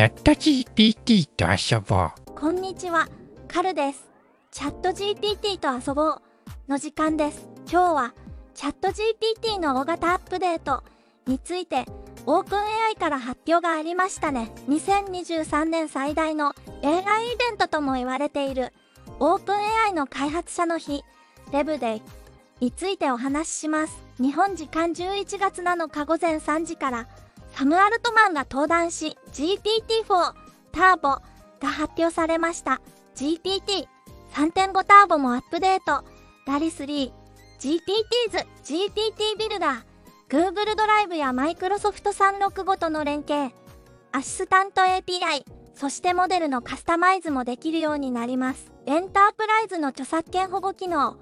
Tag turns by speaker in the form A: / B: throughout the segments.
A: チャット GPT と遊ぼう。
B: こんにちは、カルです。チャット GPT と遊ぼうの時間です。今日はチャット GPT の大型アップデートについてオープン AI から発表がありましたね。2023年最大の AI イベントとも言われているオープン AI の開発者の日、レブデイについてお話しします。日本時間11月7日午前3時からサム・アルトマンが登壇し GPT-4 ターボが発表されました。GPT3.5 ターボもアップデート。ダリ3 GPTs GPT ビルダー Google ドライブや Microsoft 365との連携アシスタント API そしてモデルのカスタマイズもできるようになります。エンタープライズの著作権保護機能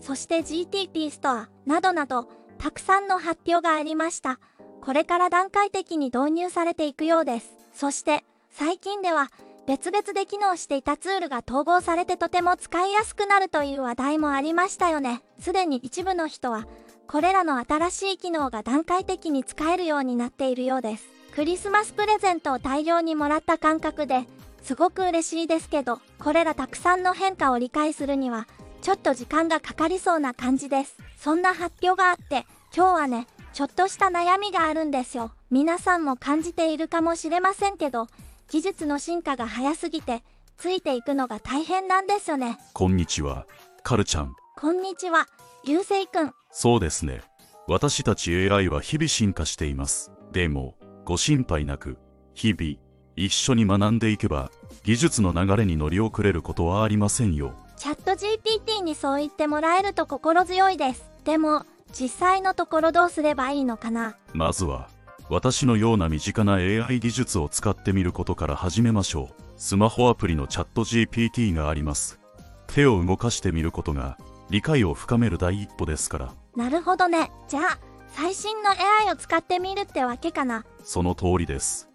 B: そして GTP ストアなどなどたくさんの発表がありました。これから段階的に導入されていくようです。そして最近では別々で機能していたツールが統合されてとても使いやすくなるという話題もありましたよね。すでに一部の人はこれらの新しい機能が段階的に使えるようになっているようです。クリスマスプレゼントを大量にもらった感覚ですごく嬉しいですけどこれらたくさんの変化を理解するにはちょっと時間がかかりそうな感じです。そんな発表があって今日はねちょっとした悩みがあるんですよ皆さんも感じているかもしれませんけど技術の進化が早すぎてついていくのが大変なんですよね
C: こんにちは、カルちゃん。
B: こんにちは流星くん
C: そうですね。私たち AI は日々進化しています。でも、ご心配なく、日々、一緒に学んでいけば、技術の流れに乗り遅れることはありませんよ。
B: チャット GPT にそう言ってもらえると心強いですでも実際のところどうすればいいのかな？
C: まずは、私のような身近な AI 技術を使ってみることから始めましょう。スマホアプリのチャット GPT があります。手を動かしてみることが、理解を深める第一歩ですから。
B: なるほどねじゃあ最新の AI を使ってみるってわけかな？
C: その通りです。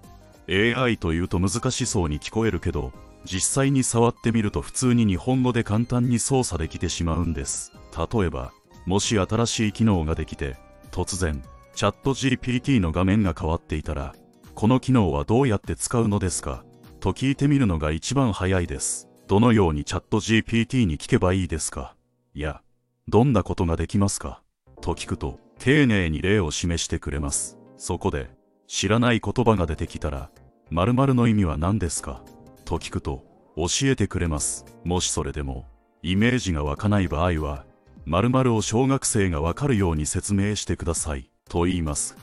C: AI というと難しそうに聞こえるけど、実際に触ってみると普通に日本語で簡単に操作できてしまうんです。例えば、もし新しい機能ができて、突然、チャット GPT の画面が変わっていたら、この機能はどうやって使うのですか？と聞いてみるのが一番早いです。どのようにチャット GPT に聞けばいいですか？いや、どんなことができますか？と聞くと、丁寧に例を示してくれます。そこで、知らない言葉が出てきたら、〇〇の意味は何ですか？と聞くと、教えてくれます。もしそれでも、イメージが湧かない場合は、〇〇を小学生がわかるように説明してください。と言います。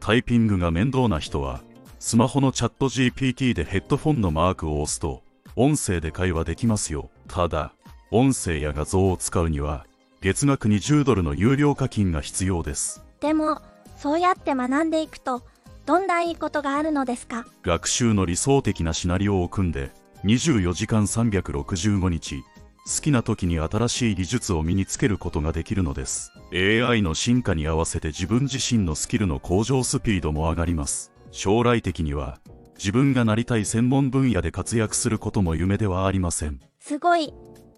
C: タイピングが面倒な人は、スマホのチャット GPT でヘッドフォンのマークを押すと、音声で会話できますよ。ただ、音声や画像を使うには、月額20ドルの有料課金が必要です。
B: でもそうやって学んでいくとどんないいことがあるのですか？
C: 学習の理想的なシナリオを組んで、24時間365日、好きな時に新しい技術を身につけることができるのです。AI の進化に合わせて自分自身のスキルの向上スピードも上がります。将来的には、自分がなりたい専門分野で活躍することも夢ではありません。
B: すごい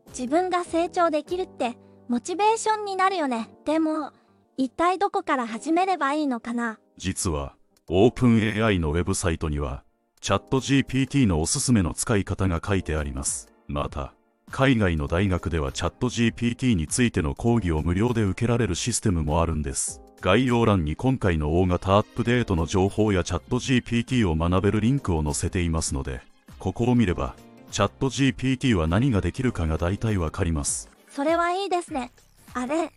B: 自分が成長できるってモチベーションになるよねでも一体どこから始めればいいのかな？
C: 実は、OpenAI のウェブサイトには、チャット GPT のおすすめの使い方が書いてあります。また、海外の大学ではチャット GPT についての講義を無料で受けられるシステムもあるんです。概要欄に今回の大型アップデートの情報やチャット GPT を学べるリンクを載せていますので、ここを見れば、チャット GPT は何ができるかが大体わかります。
B: それはいいですねあれ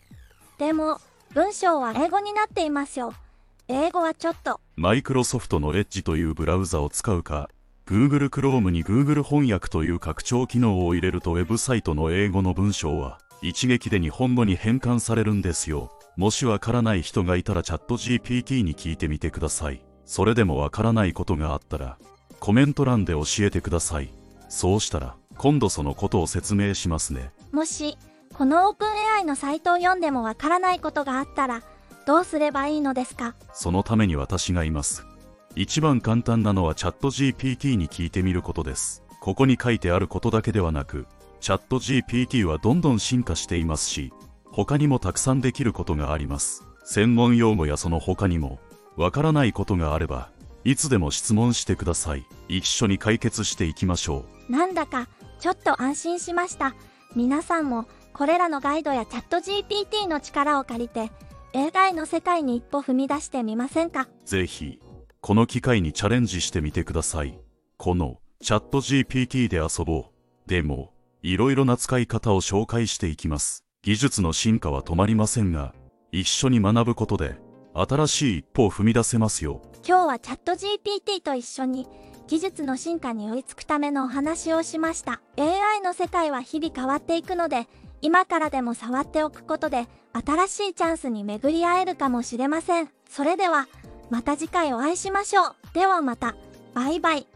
B: でも文章は英語になっていますよ英語はちょっと
C: マイクロソフトの Edge というブラウザを使うか、Google Chrome に Google 翻訳という拡張機能を入れるとウェブサイトの英語の文章は一撃で日本語に変換されるんですよ。もしわからない人がいたらチャット GPT に聞いてみてください。それでもわからないことがあったらコメント欄で教えてください。そうしたら今度そのことを説明しますね。
B: もしこのオープン AI のサイトを読んでもわからないことがあったらどうすればいいのですか？
C: そのために私がいます。一番簡単なのはチャット GPT に聞いてみることです。ここに書いてあることだけではなく、チャット GPT はどんどん進化していますし、他にもたくさんできることがあります。専門用語やその他にも、わからないことがあれば、いつでも質問してください。一緒に解決していきましょう。
B: なんだかちょっと安心しました。皆さんもこれらのガイドやチャット GPT の力を借りて AI の世界に一歩踏み出してみませんか？
C: ぜひ、この機会にチャレンジしてみてください。このチャット GPT で遊ぼう。でも、いろいろな使い方を紹介していきます。技術の進化は止まりませんが、一緒に学ぶことで、新しい一歩を踏み出せますよ。
B: 今日はチャット GPT と一緒に技術の進化に追いつくためのお話をしました AI の世界は日々変わっていくので今からでも触っておくことで新しいチャンスに巡り会えるかもしれませんそれではまた次回お会いしましょう。ではまた。バイバイ。